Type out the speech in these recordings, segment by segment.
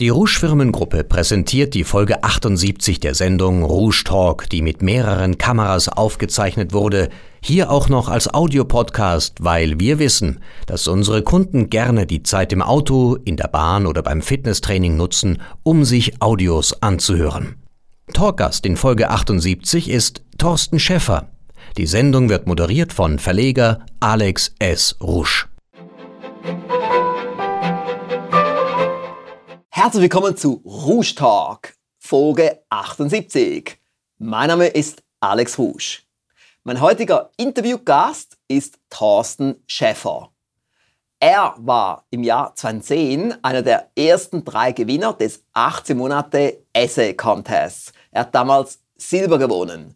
Die Rouge Firmengruppe präsentiert die Folge 78 der Sendung Rouge Talk, die mit mehreren Kameras aufgezeichnet wurde, hier auch noch als Audiopodcast, weil wir wissen, dass unsere Kunden gerne die Zeit im Auto, in der Bahn oder beim Fitnesstraining nutzen, um sich Audios anzuhören. Talkgast in Folge 78 ist Thorsten Schäffer. Die Sendung wird moderiert von Verleger Alex S. Rusch. Herzlich willkommen zu Rouge Talk, Folge 78. Mein Name ist Alex Rouge. Mein heutiger Interviewgast ist Thorsten Schäffer. Er war im Jahr 2010 einer der ersten drei Gewinner des 18 Monate Essay Contests. Er hat damals Silber gewonnen.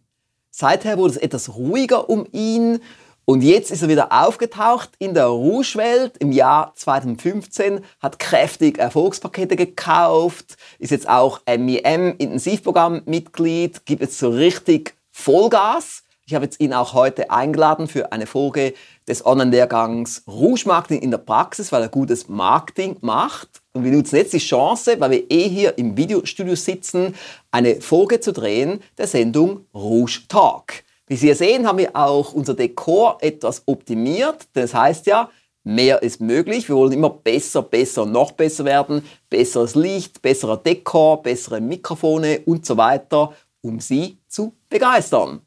Seither wurde es etwas ruhiger um ihn und jetzt ist er wieder aufgetaucht in der Rouge-Welt im Jahr 2015, hat kräftig Erfolgspakete gekauft, ist jetzt auch MEM-Intensivprogramm-Mitglied, gibt jetzt so richtig Vollgas. Ich habe jetzt ihn auch heute eingeladen für eine Folge des Online-Lehrgangs Rouge Marketing in der Praxis, weil er gutes Marketing macht. Und wir nutzen jetzt die Chance, weil wir eh hier im Videostudio sitzen, eine Folge zu drehen der Sendung Rouge Talk. Wie Sie sehen, haben wir auch unser Dekor etwas optimiert. Das heißt ja, mehr ist möglich. Wir wollen immer besser, besser, noch besser werden. Besseres Licht, besserer Dekor, bessere Mikrofone und so weiter, um Sie zu begeistern.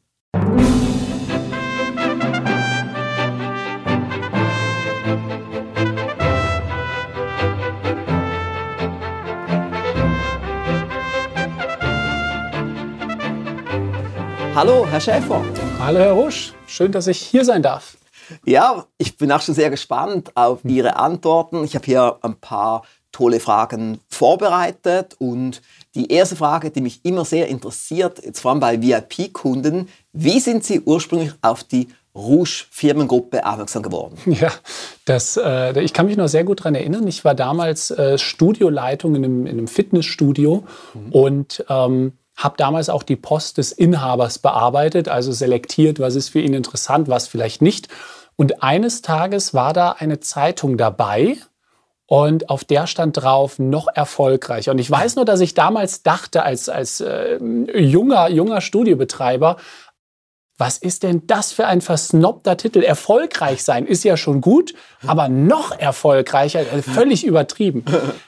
Hallo, Herr Schäfer. Hallo, Herr Rusch. Schön, dass ich hier sein darf. Ja, ich bin auch schon sehr gespannt auf Ihre Antworten. Ich habe hier ein paar tolle Fragen vorbereitet und die erste Frage, die mich immer sehr interessiert, jetzt vor allem bei VIP-Kunden, wie sind Sie ursprünglich auf die Rouge Firmengruppe aufmerksam geworden? Ja, das, äh, ich kann mich noch sehr gut daran erinnern. Ich war damals äh, Studioleitung in einem, in einem Fitnessstudio mhm. und ähm, habe damals auch die Post des Inhabers bearbeitet, also selektiert, was ist für ihn interessant, was vielleicht nicht. Und eines Tages war da eine Zeitung dabei und auf der stand drauf noch erfolgreicher. Und ich weiß nur, dass ich damals dachte, als, als äh, junger, junger Studiobetreiber, was ist denn das für ein versnobter Titel? Erfolgreich sein ist ja schon gut, aber noch erfolgreicher, also völlig übertrieben.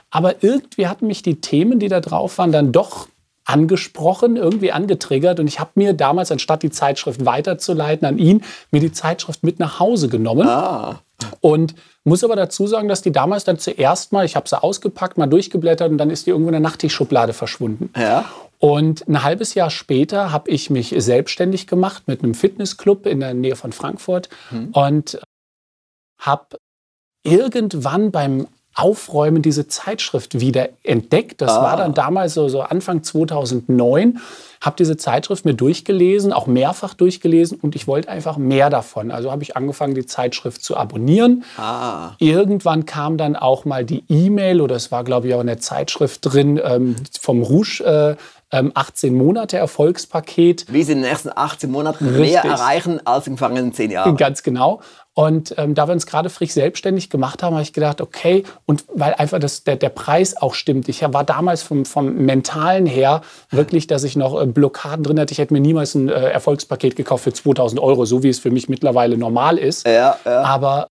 Aber irgendwie hatten mich die Themen, die da drauf waren, dann doch angesprochen, irgendwie angetriggert. Und ich habe mir damals, anstatt die Zeitschrift weiterzuleiten an ihn, mir die Zeitschrift mit nach Hause genommen. Ah. Und muss aber dazu sagen, dass die damals dann zuerst mal, ich habe sie ausgepackt, mal durchgeblättert und dann ist die irgendwo in der Nachttischschublade verschwunden. Ja. Und ein halbes Jahr später habe ich mich selbstständig gemacht mit einem Fitnessclub in der Nähe von Frankfurt hm. und habe irgendwann beim Aufräumen diese Zeitschrift wieder entdeckt. Das ah. war dann damals so, so Anfang 2009. Habe diese Zeitschrift mir durchgelesen, auch mehrfach durchgelesen und ich wollte einfach mehr davon. Also habe ich angefangen, die Zeitschrift zu abonnieren. Ah. Irgendwann kam dann auch mal die E-Mail oder es war, glaube ich, auch in der Zeitschrift drin ähm, vom Rouge. Äh, 18 ähm, Monate Erfolgspaket. Wie Sie in den ersten 18 Monaten Richtig. mehr erreichen als im vergangenen 10 Jahren. Ganz genau. Und ähm, da wir uns gerade frisch selbstständig gemacht haben, habe ich gedacht, okay, und weil einfach das, der, der Preis auch stimmt. Ich war damals vom, vom Mentalen her wirklich, dass ich noch äh, Blockaden drin hatte. Ich hätte mir niemals ein äh, Erfolgspaket gekauft für 2000 Euro, so wie es für mich mittlerweile normal ist. Ja, ja. Aber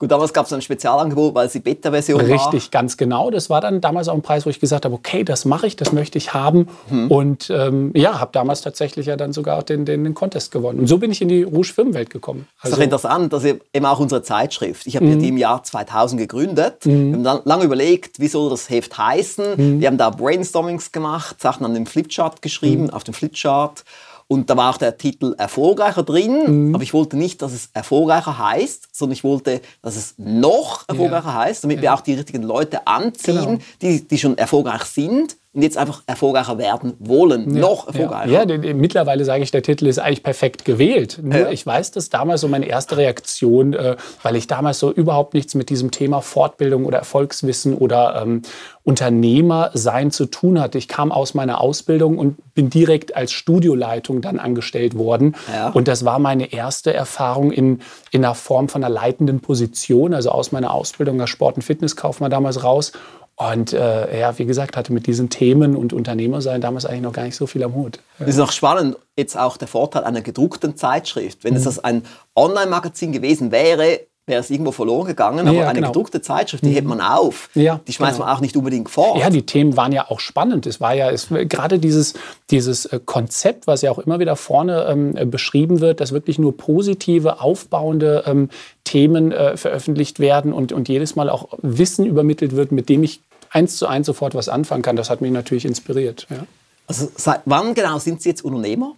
Gut, damals gab es ein Spezialangebot, weil es die Beta-Version war. Richtig, ganz genau. Das war dann damals auch ein Preis, wo ich gesagt habe, okay, das mache ich, das möchte ich haben. Hm. Und ähm, ja, habe damals tatsächlich ja dann sogar den, den, den, Contest gewonnen. Und so bin ich in die Rouge Firmenwelt gekommen. Also, das ist doch also interessant, dass eben auch unsere Zeitschrift. Ich habe mhm. die im Jahr 2000 gegründet. Mhm. Wir haben dann lange überlegt, wie soll das Heft heißen. Mhm. Wir haben da Brainstormings gemacht, Sachen an dem Flipchart geschrieben, mhm. auf dem Flipchart. Und da war auch der Titel erfolgreicher drin, mhm. aber ich wollte nicht, dass es erfolgreicher heißt, sondern ich wollte, dass es noch erfolgreicher ja. heißt, damit ja. wir auch die richtigen Leute anziehen, genau. die, die schon erfolgreich sind und jetzt einfach erfolgreicher werden wollen, ja, noch erfolgreicher. Ja, ja mittlerweile sage ich, der Titel ist eigentlich perfekt gewählt. Nur ja. ich weiß, dass damals so meine erste Reaktion, äh, weil ich damals so überhaupt nichts mit diesem Thema Fortbildung oder Erfolgswissen oder ähm, Unternehmer sein zu tun hatte. Ich kam aus meiner Ausbildung und bin direkt als Studioleitung dann angestellt worden. Ja. Und das war meine erste Erfahrung in, in einer Form von einer leitenden Position, also aus meiner Ausbildung als Sport- und Fitnesskaufmann damals raus Und äh, ja, wie gesagt, hatte mit diesen Themen und Unternehmer sein damals eigentlich noch gar nicht so viel am Hut. Das ist noch spannend, jetzt auch der Vorteil einer gedruckten Zeitschrift. Wenn mhm. es das ein Online-Magazin gewesen wäre, wäre es irgendwo verloren gegangen. Aber ja, eine genau. gedruckte Zeitschrift, die mhm. hebt man auf. Ja, die schmeißt genau. man auch nicht unbedingt fort. Ja, die Themen waren ja auch spannend. Es war ja es, gerade dieses, dieses äh, Konzept, was ja auch immer wieder vorne ähm, äh, beschrieben wird, dass wirklich nur positive, aufbauende ähm, Themen äh, veröffentlicht werden und, und jedes Mal auch Wissen übermittelt wird, mit dem ich eins zu eins sofort was anfangen kann. Das hat mich natürlich inspiriert. Ja. Also seit wann genau sind Sie jetzt Unternehmer?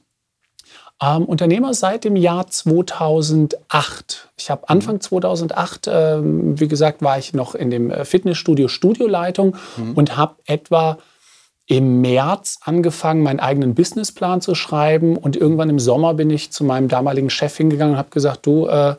Ähm, Unternehmer seit dem Jahr 2008. Ich habe Anfang 2008, ähm, wie gesagt, war ich noch in dem äh, Fitnessstudio Studioleitung mhm. und habe etwa im März angefangen, meinen eigenen Businessplan zu schreiben. Und irgendwann im Sommer bin ich zu meinem damaligen Chef hingegangen und habe gesagt, du, äh,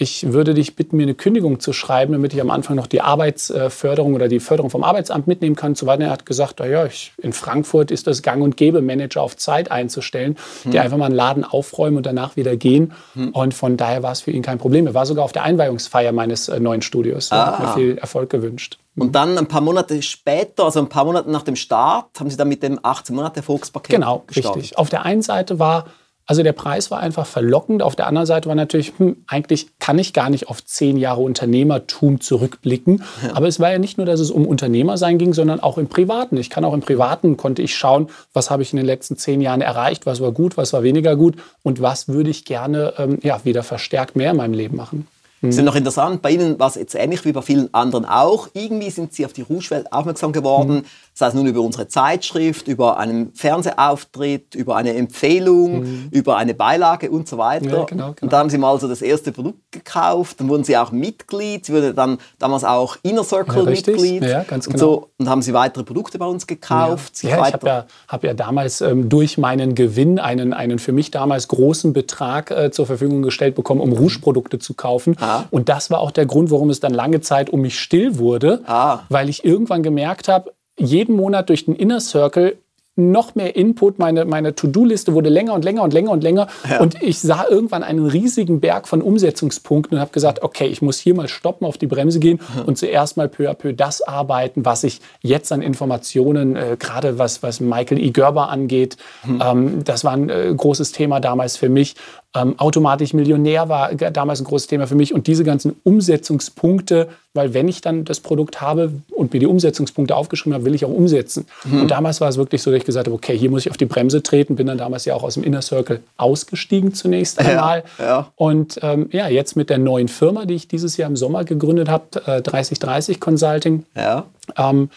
ich würde dich bitten, mir eine Kündigung zu schreiben, damit ich am Anfang noch die Arbeitsförderung oder die Förderung vom Arbeitsamt mitnehmen kann. So weiter. Er hat gesagt, ja, ich, in Frankfurt ist das gang und gäbe, Manager auf Zeit einzustellen, hm. die einfach mal einen Laden aufräumen und danach wieder gehen. Hm. Und von daher war es für ihn kein Problem. Er war sogar auf der Einweihungsfeier meines äh, neuen Studios. Ah. Hat mir viel Erfolg gewünscht. Und dann ein paar Monate später, also ein paar Monate nach dem Start, haben Sie dann mit dem 18 Monate Erfolgspaket Genau, gestartet. richtig. Auf der einen Seite war also der Preis war einfach verlockend. Auf der anderen Seite war natürlich, hm, eigentlich kann ich gar nicht auf zehn Jahre Unternehmertum zurückblicken. Ja. Aber es war ja nicht nur, dass es um Unternehmersein ging, sondern auch im Privaten. Ich kann auch im Privaten, konnte ich schauen, was habe ich in den letzten zehn Jahren erreicht, was war gut, was war weniger gut und was würde ich gerne ähm, ja, wieder verstärkt mehr in meinem Leben machen. Das ist noch interessant, bei Ihnen war es jetzt ähnlich wie bei vielen anderen auch. Irgendwie sind Sie auf die Rouge-Welt aufmerksam geworden, mhm. Sei es nun über unsere Zeitschrift, über einen Fernsehauftritt, über eine Empfehlung, mhm. über eine Beilage und so weiter. Ja, genau, genau. Und da haben Sie mal so das erste Produkt gekauft, dann wurden Sie auch Mitglied, Sie wurden dann damals auch Inner Circle ja, Mitglied. Ja, ganz genau. Und, so, und haben Sie weitere Produkte bei uns gekauft. Ja, ja ich habe ja, hab ja damals ähm, durch meinen Gewinn einen, einen für mich damals großen Betrag äh, zur Verfügung gestellt bekommen, um Rouge-Produkte zu kaufen. Ah. Und das war auch der Grund, warum es dann lange Zeit um mich still wurde, ah. weil ich irgendwann gemerkt habe, jeden Monat durch den Inner Circle noch mehr Input. Meine, meine To-Do-Liste wurde länger und länger und länger und länger. Ja. Und ich sah irgendwann einen riesigen Berg von Umsetzungspunkten und habe gesagt, okay, ich muss hier mal stoppen, auf die Bremse gehen mhm. und zuerst mal peu à peu das arbeiten, was ich jetzt an Informationen, äh, gerade was, was Michael E. Gerber angeht, mhm. ähm, das war ein äh, großes Thema damals für mich. Ähm, automatisch Millionär war damals ein großes Thema für mich und diese ganzen Umsetzungspunkte, weil wenn ich dann das Produkt habe und mir die Umsetzungspunkte aufgeschrieben habe, will ich auch umsetzen. Mhm. Und damals war es wirklich so, dass ich gesagt habe, okay, hier muss ich auf die Bremse treten, bin dann damals ja auch aus dem Inner Circle ausgestiegen zunächst einmal. Ja, ja. Und ähm, ja, jetzt mit der neuen Firma, die ich dieses Jahr im Sommer gegründet habe, äh, 3030 Consulting. Ja. Ähm,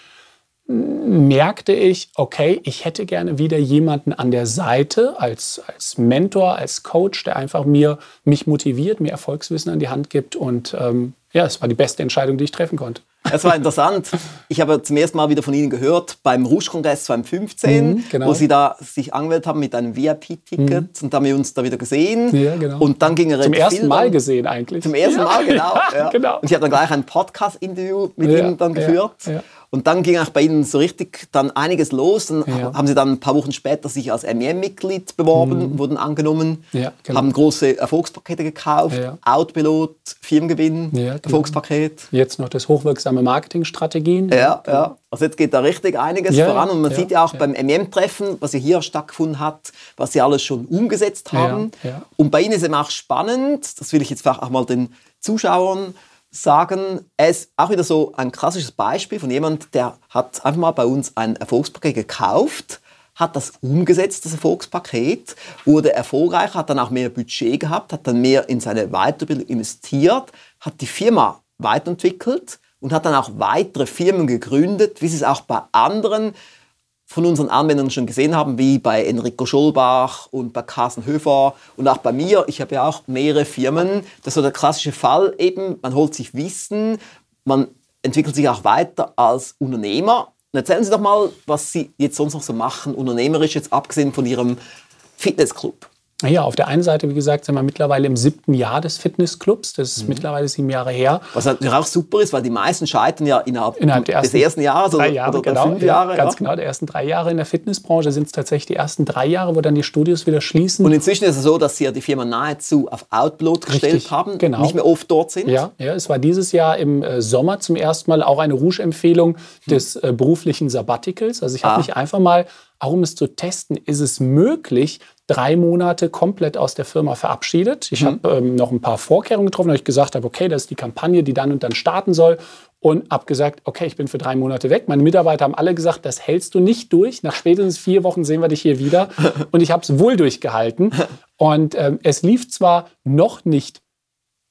merkte ich, okay, ich hätte gerne wieder jemanden an der Seite als, als Mentor, als Coach, der einfach mir mich motiviert, mir Erfolgswissen an die Hand gibt. Und ähm, ja, es war die beste Entscheidung, die ich treffen konnte. Es war interessant. Ich habe zum ersten Mal wieder von Ihnen gehört beim Rouge-Kongress 2015, mhm, genau. wo Sie da sich angemeldet haben mit einem VIP-Ticket mhm. und da haben wir uns da wieder gesehen. Ja, genau. Und dann ging er Zum ersten Mal gesehen eigentlich. Zum ersten ja. Mal, genau. Ja, genau. Und ich habe dann gleich ein Podcast-Interview mit Ihnen dann geführt. Und dann ging auch bei Ihnen so richtig dann einiges los. Dann ja. haben Sie dann ein paar Wochen später sich als MEM-Mitglied beworben, mhm. wurden angenommen, ja, genau. haben große Erfolgspakete gekauft, ja. Outpilot, Firmengewinn, genau. Erfolgspaket. Jetzt noch das hochwirksame Marketingstrategien. Ja, ja. Also jetzt geht da richtig einiges voran und man sieht ja auch beim MEM-Treffen, was ja hier stattgefunden hat, was Sie alles schon umgesetzt haben. Und bei Ihnen ist es auch spannend, das will ich jetzt auch mal den Zuschauern sagen, ist auch wieder so ein klassisches Beispiel von jemand, der hat einfach mal bei uns ein Erfolgspaket gekauft, hat das umgesetzt, das Erfolgspaket, wurde erfolgreich, hat dann auch mehr Budget gehabt, hat dann mehr in seine Weiterbildung investiert, hat die Firma weiterentwickelt und hat dann auch weitere Firmen gegründet, wie sie es auch bei anderen von unseren Anwendern schon gesehen haben, wie bei Enrico Scholbach und bei Carsten Höfer und auch bei mir. Ich habe ja auch mehrere Firmen. Das ist so der klassische Fall eben, man holt sich Wissen, man entwickelt sich auch weiter als Unternehmer. Und erzählen Sie doch mal, was Sie jetzt sonst noch so machen, unternehmerisch jetzt abgesehen von Ihrem Fitnessclub. Ja, auf der einen Seite, wie gesagt, sind wir mittlerweile im siebten Jahr des Fitnessclubs. Das ist mhm. mittlerweile sieben Jahre her. Was natürlich auch super ist, weil die meisten scheitern ja innerhalb, innerhalb des ersten, ersten Jahres oder, Jahre, oder genau, fünf Jahre. Ja, ganz ja. genau, der ersten drei Jahre in der Fitnessbranche sind es tatsächlich die ersten drei Jahre, wo dann die Studios wieder schließen. Und inzwischen ist es so, dass Sie ja die Firma nahezu auf Outload gestellt Richtig, haben, genau. nicht mehr oft dort sind. Ja, ja, es war dieses Jahr im äh, Sommer zum ersten Mal auch eine Rouge-Empfehlung des äh, beruflichen Sabbaticals. Also ich habe ah. mich einfach mal auch um es zu testen, ist es möglich, drei Monate komplett aus der Firma verabschiedet. Ich mhm. habe ähm, noch ein paar Vorkehrungen getroffen, weil ich gesagt habe, okay, das ist die Kampagne, die dann und dann starten soll. Und habe gesagt, okay, ich bin für drei Monate weg. Meine Mitarbeiter haben alle gesagt, das hältst du nicht durch. Nach spätestens vier Wochen sehen wir dich hier wieder. Und ich habe es wohl durchgehalten. Und ähm, es lief zwar noch nicht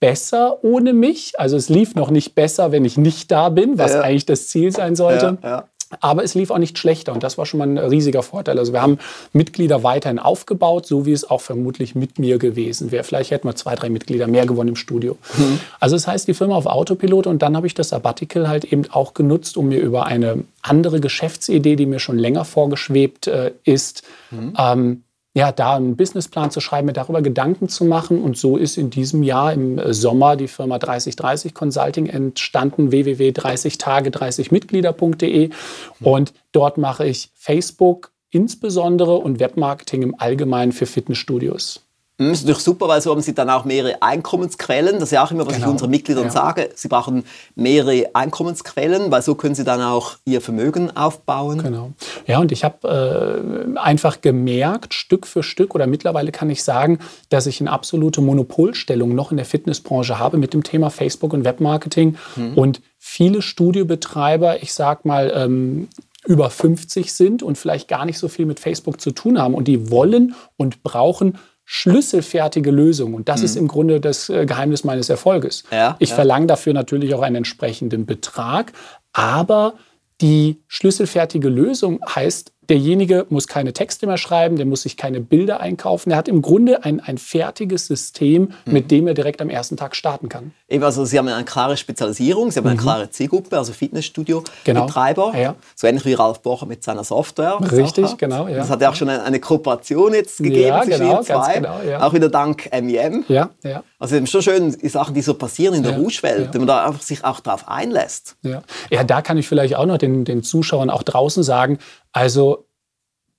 besser ohne mich. Also es lief noch nicht besser, wenn ich nicht da bin, was ja. eigentlich das Ziel sein sollte. Ja, ja. Aber es lief auch nicht schlechter und das war schon mal ein riesiger Vorteil. Also wir haben Mitglieder weiterhin aufgebaut, so wie es auch vermutlich mit mir gewesen wäre. Vielleicht hätten wir zwei, drei Mitglieder mehr gewonnen im Studio. Mhm. Also das heißt, die Firma auf Autopilot und dann habe ich das Sabbatical halt eben auch genutzt, um mir über eine andere Geschäftsidee, die mir schon länger vorgeschwebt äh, ist, mhm. ähm, ja, da einen Businessplan zu schreiben, mir darüber Gedanken zu machen. Und so ist in diesem Jahr im äh, Sommer die Firma 3030 Consulting entstanden, www.30tage30mitglieder.de. Und dort mache ich Facebook insbesondere und Webmarketing im Allgemeinen für Fitnessstudios. Das hm, ist natürlich super, weil so haben sie dann auch mehrere Einkommensquellen. Das ist ja auch immer, was genau. ich unseren Mitgliedern ja. sage. Sie brauchen mehrere Einkommensquellen, weil so können sie dann auch ihr Vermögen aufbauen. Genau. Ja, und ich habe äh, einfach gemerkt, Stück für Stück, oder mittlerweile kann ich sagen, dass ich eine absolute Monopolstellung noch in der Fitnessbranche habe mit dem Thema Facebook und Webmarketing. Mhm. Und viele Studiobetreiber, ich sag mal, ähm, über 50 sind und vielleicht gar nicht so viel mit Facebook zu tun haben. Und die wollen und brauchen schlüsselfertige Lösung. Und das mhm. ist im Grunde das äh, Geheimnis meines Erfolges. Ja, ich ja. verlange dafür natürlich auch einen entsprechenden Betrag, aber die schlüsselfertige Lösung heißt, derjenige muss keine Texte mehr schreiben, der muss sich keine Bilder einkaufen. Er hat im Grunde ein, ein fertiges System, mhm. mit dem er direkt am ersten Tag starten kann. Eben, also Sie haben eine klare Spezialisierung, Sie haben eine mhm. klare Zielgruppe, also Fitnessstudio-Betreiber. Genau. Ja. So ähnlich wie Ralf Bocher mit seiner Software. Richtig, genau. Ja. Das hat ja auch schon eine, eine Kooperation jetzt gegeben ja, zwischen genau, zwei. Genau, ja. Auch wieder dank MEM. Ja, ja. Also es ist schon schön, die Sachen, die so passieren in der ja, Rouge-Welt, ja. wenn man da einfach sich auch darauf einlässt. Ja. ja, da kann ich vielleicht auch noch den, den Zuschauern auch draußen sagen, also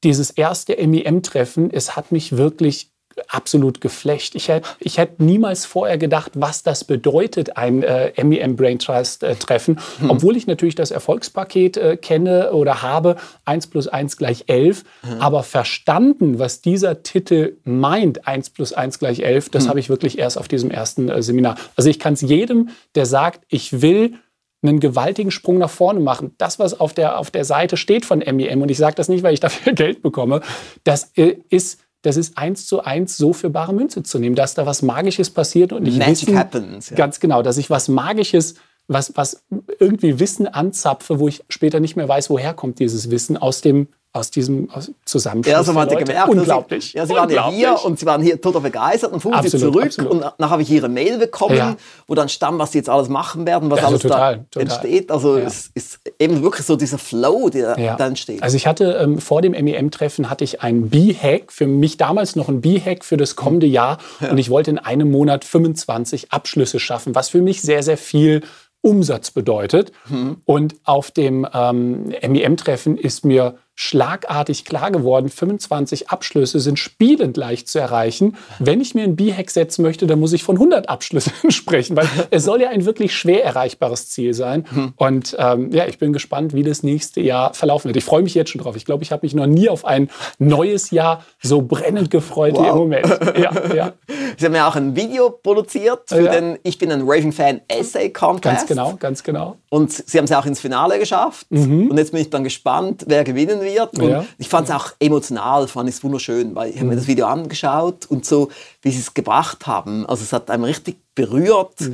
dieses erste MEM-Treffen, es hat mich wirklich absolut geflecht. Ich hätte, ich hätte niemals vorher gedacht, was das bedeutet, ein äh, MEM Brain Trust äh, Treffen, hm. obwohl ich natürlich das Erfolgspaket äh, kenne oder habe, 1 plus 1 gleich 11, hm. aber verstanden, was dieser Titel meint, 1 plus 1 gleich 11, das hm. habe ich wirklich erst auf diesem ersten äh, Seminar. Also ich kann es jedem, der sagt, ich will einen gewaltigen Sprung nach vorne machen. Das, was auf der, auf der Seite steht von MEM, und ich sage das nicht, weil ich dafür Geld bekomme, das äh, ist das ist eins zu eins so für bare Münze zu nehmen, dass da was Magisches passiert und ich Magic wissen, happens, ja. ganz genau, dass ich was Magisches, was, was irgendwie Wissen anzapfe, wo ich später nicht mehr weiß, woher kommt dieses Wissen aus dem aus diesem Zusammenschluss. Ja, so man hat gemerkt. Unglaublich. Sie, ja, Sie waren ja hier und Sie waren hier total begeistert und fuhren Sie zurück absolut. und nachher habe ich Ihre Mail bekommen, ja. wo dann stand, was Sie jetzt alles machen werden, was ja, alles total, da total. entsteht. Also ja. es ist eben wirklich so dieser Flow, der da entsteht. Also ich hatte ähm, vor dem MEM-Treffen hatte ich einen B-Hack, für mich damals noch ein B-Hack für das kommende Jahr und ich wollte in einem Monat 25 Abschlüsse schaffen, was für mich sehr, sehr viel Umsatz bedeutet. Mhm. Und auf dem ähm, MEM-Treffen ist mir schlagartig klar geworden, 25 Abschlüsse sind spielend leicht zu erreichen. Wenn ich mir ein B-Hack setzen möchte, dann muss ich von 100 Abschlüssen sprechen, weil es soll ja ein wirklich schwer erreichbares Ziel sein. Mhm. Und ähm, ja, ich bin gespannt, wie das nächste Jahr verlaufen wird. Ich freue mich jetzt schon drauf. Ich glaube, ich habe mich noch nie auf ein neues Jahr so brennend gefreut wow. wie im Moment. Ja, ja. Sie haben ja auch ein Video produziert für ja. den Ich bin ein Raving-Fan Essay Contest. Ganz genau, ganz genau. Und Sie haben es auch ins Finale geschafft. Mhm. Und jetzt bin ich dann gespannt, wer gewinnen wird. Und ja. ich fand es auch emotional, fand es wunderschön, weil ich habe mir das Video angeschaut und so, wie sie es gebracht haben. Also es hat einem richtig berührt. Ja.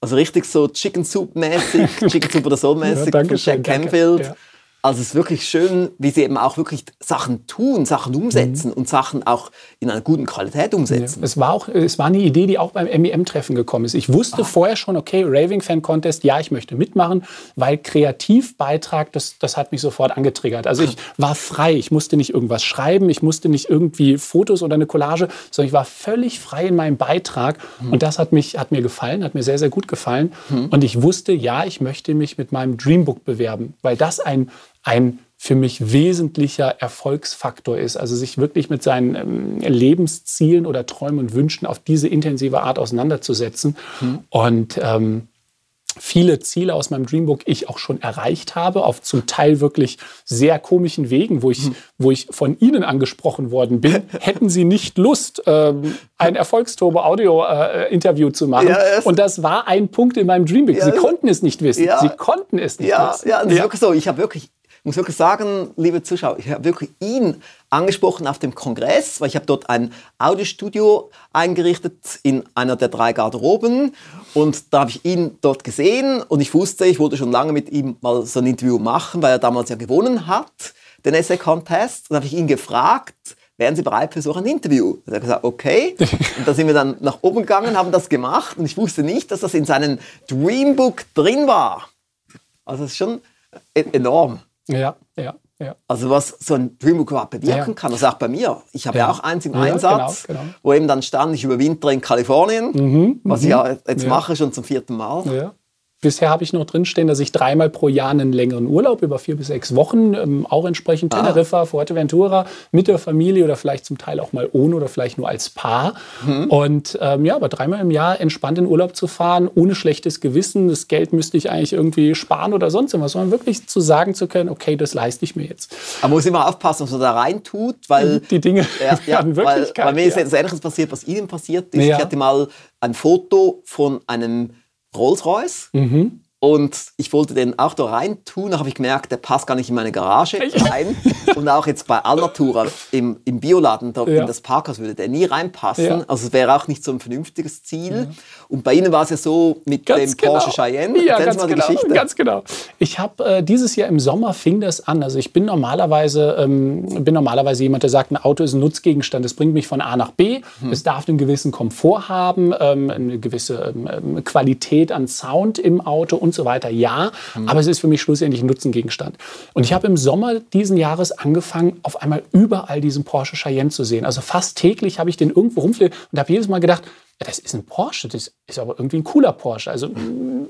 Also richtig so Chicken Soup mäßig, Chicken Soup oder so mäßig ja, von Jack Canfield. Also es ist wirklich schön, wie sie eben auch wirklich Sachen tun, Sachen umsetzen mhm. und Sachen auch in einer guten Qualität umsetzen. Ja. Es war auch, es war eine Idee, die auch beim MEM-Treffen gekommen ist. Ich wusste ah. vorher schon, okay, Raving Fan Contest, ja, ich möchte mitmachen, weil Kreativbeitrag, das, das hat mich sofort angetriggert. Also ich war frei, ich musste nicht irgendwas schreiben, ich musste nicht irgendwie Fotos oder eine Collage, sondern ich war völlig frei in meinem Beitrag mhm. und das hat mich, hat mir gefallen, hat mir sehr, sehr gut gefallen. Mhm. Und ich wusste, ja, ich möchte mich mit meinem Dreambook bewerben, weil das ein ein für mich wesentlicher Erfolgsfaktor ist. Also sich wirklich mit seinen ähm, Lebenszielen oder Träumen und Wünschen auf diese intensive Art auseinanderzusetzen. Mhm. Und ähm, viele Ziele aus meinem Dreambook ich auch schon erreicht habe, auf zum Teil wirklich sehr komischen Wegen, wo ich, mhm. wo ich von Ihnen angesprochen worden bin. Hätten Sie nicht Lust, ähm, ein Erfolgsturbo-Audio-Interview äh, zu machen? Ja, und das war ein Punkt in meinem Dreambook. Ja, Sie konnten es nicht wissen. Ja, Sie konnten es nicht wissen. Ja, das ist wirklich so. Ich habe wirklich ich muss wirklich sagen, liebe Zuschauer, ich habe wirklich ihn angesprochen auf dem Kongress, weil ich habe dort ein Audiostudio eingerichtet in einer der drei Garderoben und da habe ich ihn dort gesehen und ich wusste, ich wollte schon lange mit ihm mal so ein Interview machen, weil er damals ja gewonnen hat, den Essay Contest. Und da habe ich ihn gefragt, wären Sie bereit für so ein Interview? Und er hat gesagt, okay. Und da sind wir dann nach oben gegangen, haben das gemacht und ich wusste nicht, dass das in seinem Dreambook drin war. Also das ist schon e-, enorm. Ja, ja. Ja. Also was so ein Dreambook überhaupt bewirken ja. kann, das ist auch bei mir. Ich habe ja. ja auch eins im Einsatz, genau, genau. wo eben dann stand, ich überwintere in Kalifornien, mhm, was ich mhm. ja jetzt mache, schon zum vierten Mal. Bisher habe ich noch drinstehen, dass ich dreimal pro Jahr einen längeren Urlaub über vier bis sechs Wochen, ähm, auch entsprechend ah. Teneriffa, Fuerteventura, mit der Familie oder vielleicht zum Teil auch mal ohne oder vielleicht nur als Paar. Mhm. Und ähm, ja, aber dreimal im Jahr entspannt in Urlaub zu fahren, ohne schlechtes Gewissen, das Geld müsste ich eigentlich irgendwie sparen oder sonst irgendwas, sondern wirklich zu sagen zu können, okay, das leiste ich mir jetzt. Man muss immer aufpassen, was man da rein tut, weil... Die Dinge ja, ja, weil, weil mir ist ja. etwas Ähnliches passiert, was Ihnen passiert ist. Ja. Ich hatte mal ein Foto von einem Rolls-Royce. Mhm. Und ich wollte den auch da rein tun, da habe ich gemerkt, der passt gar nicht in meine Garage rein. und auch jetzt bei Alnatura im, im Bioladen, da ja. in das Parkhaus würde der nie reinpassen. Ja. Also es wäre auch nicht so ein vernünftiges Ziel. Ja. Und bei Ihnen war es ja so mit ganz dem genau. Porsche Cheyenne. Ja, ganz genau, Geschichte. ganz genau. Ich habe äh, dieses Jahr im Sommer fing das an. Also ich bin normalerweise, ähm, bin normalerweise jemand, der sagt, ein Auto ist ein Nutzgegenstand. Es bringt mich von A nach B. Hm. Es darf einen gewissen Komfort haben, ähm, eine gewisse ähm, Qualität an Sound im Auto und und so weiter, ja, mhm. aber es ist für mich schlussendlich ein Nutzengegenstand. Und ich habe im Sommer diesen Jahres angefangen, auf einmal überall diesen Porsche Cheyenne zu sehen. Also fast täglich habe ich den irgendwo rumfliegen und habe jedes Mal gedacht, das ist ein Porsche, das ist aber irgendwie ein cooler Porsche. Also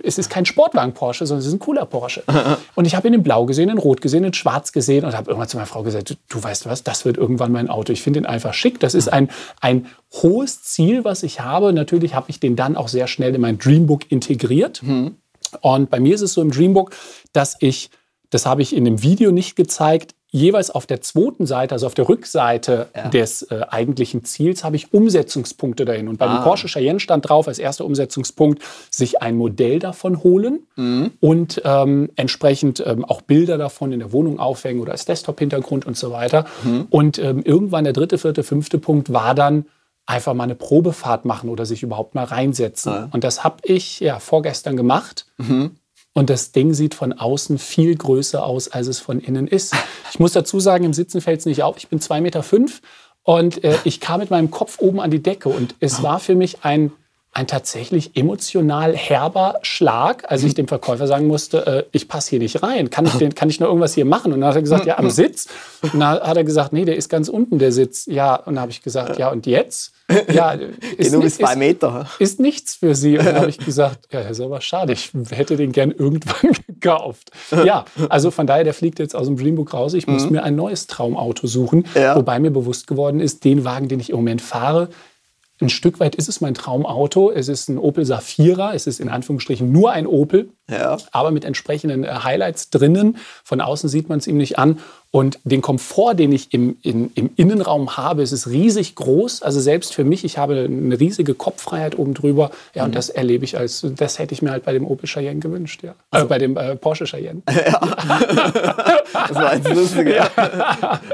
es ist kein Sportwagen Porsche, sondern es ist ein cooler Porsche. Und ich habe ihn in Blau gesehen, in Rot gesehen, in Schwarz gesehen und habe irgendwann zu meiner Frau gesagt, du, du weißt was, das wird irgendwann mein Auto. Ich finde ihn einfach schick. Das ist ein, ein hohes Ziel, was ich habe. Natürlich habe ich den dann auch sehr schnell in mein Dreambook integriert. Mhm. Und bei mir ist es so im Dreambook, dass ich, das habe ich in dem Video nicht gezeigt, jeweils auf der zweiten Seite, also auf der Rückseite ja. des äh, eigentlichen Ziels, habe ich Umsetzungspunkte dahin. Und bei ah. dem Porsche Cheyenne stand drauf als erster Umsetzungspunkt, sich ein Modell davon holen mhm. und ähm, entsprechend ähm, auch Bilder davon in der Wohnung aufhängen oder als Desktop-Hintergrund und so weiter. Mhm. Und ähm, irgendwann der dritte, vierte, fünfte Punkt war dann, einfach mal eine Probefahrt machen oder sich überhaupt mal reinsetzen. Ja. Und das habe ich ja vorgestern gemacht. Mhm. Und das Ding sieht von außen viel größer aus, als es von innen ist. Ich muss dazu sagen, im Sitzen fällt es nicht auf. Ich bin 2,5 Meter fünf und äh, ich kam mit meinem Kopf oben an die Decke. Und es war für mich ein ein tatsächlich emotional herber Schlag, als ich dem Verkäufer sagen musste, äh, ich passe hier nicht rein, kann ich, denn, kann ich nur irgendwas hier machen? Und dann hat er gesagt, ja, am Sitz. Und dann hat er gesagt, nee, der ist ganz unten, der Sitz. Ja, und dann habe ich gesagt, ja, und jetzt? Ja, ist, ist zwei Meter. Ist, ist nichts für Sie. Und dann habe ich gesagt, ja, das ist aber schade, ich hätte den gern irgendwann gekauft. Ja, also von daher, der fliegt jetzt aus dem Dreambook raus. Ich muss mhm. mir ein neues Traumauto suchen, ja. wobei mir bewusst geworden ist, den Wagen, den ich im Moment fahre, ein Stück weit ist es mein Traumauto. Es ist ein Opel Safira. Es ist in Anführungsstrichen nur ein Opel, ja. aber mit entsprechenden äh, Highlights drinnen. Von außen sieht man es ihm nicht an. Und den Komfort, den ich im, in, im Innenraum habe, es ist riesig groß. Also selbst für mich, ich habe eine riesige Kopffreiheit oben drüber. Ja, und mhm. das erlebe ich als, das hätte ich mir halt bei dem Opel Cheyenne gewünscht, ja. Also, äh, bei dem äh, Porsche Cheyenne. Ja. das war jetzt lustig. Ja.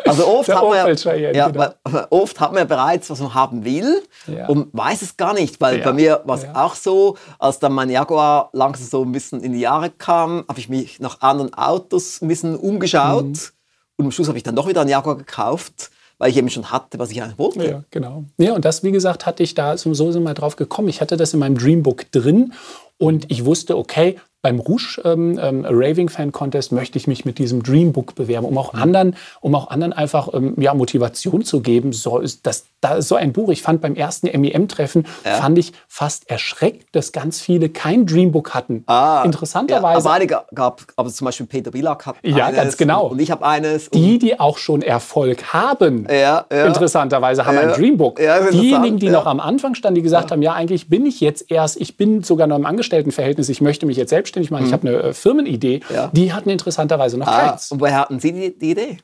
Also oft hat, man ja, ja genau. oft hat man ja bereits, was man haben will ja. und weiß es gar nicht. Weil bei mir war es auch so, als dann mein Jaguar langsam so ein bisschen in die Jahre kam, habe ich mich nach anderen Autos ein bisschen umgeschaut. Mhm und am Schluss habe ich dann doch wieder einen Jaguar gekauft, weil ich eben schon hatte, was ich eigentlich wollte. Ja, genau. Ja, und das, wie gesagt, hatte ich da, so wir drauf gekommen. Ich hatte das in meinem Dreambook drin und ich wusste, okay, beim Rouge ähm, ähm, Raving Fan Contest möchte ich mich mit diesem Dreambook bewerben, um auch anderen, um auch anderen einfach ähm, ja, Motivation zu geben. So ist das, da ist so ein Buch. Ich fand beim ersten MEM-Treffen ja. fand ich fast erschreckt, dass ganz viele kein Dreambook hatten. Ah, Interessanterweise. Ja, aber gab, aber zum Beispiel Peter Billack hat ja, eines. ganz genau. Und ich habe eines. Die, die auch schon Erfolg haben, ja, ja. interessanterweise haben ein Dreambook. Diejenigen, die noch am Anfang standen, die gesagt haben, ja, eigentlich bin ich jetzt erst, ich bin sogar noch im Angestelltenverhältnis, ich möchte mich jetzt selbst selbstständig machen, mhm. ich habe eine äh, Firmenidee, ja. die hatten interessanterweise noch ah, keins. Und woher hatten Sie die, die Idee?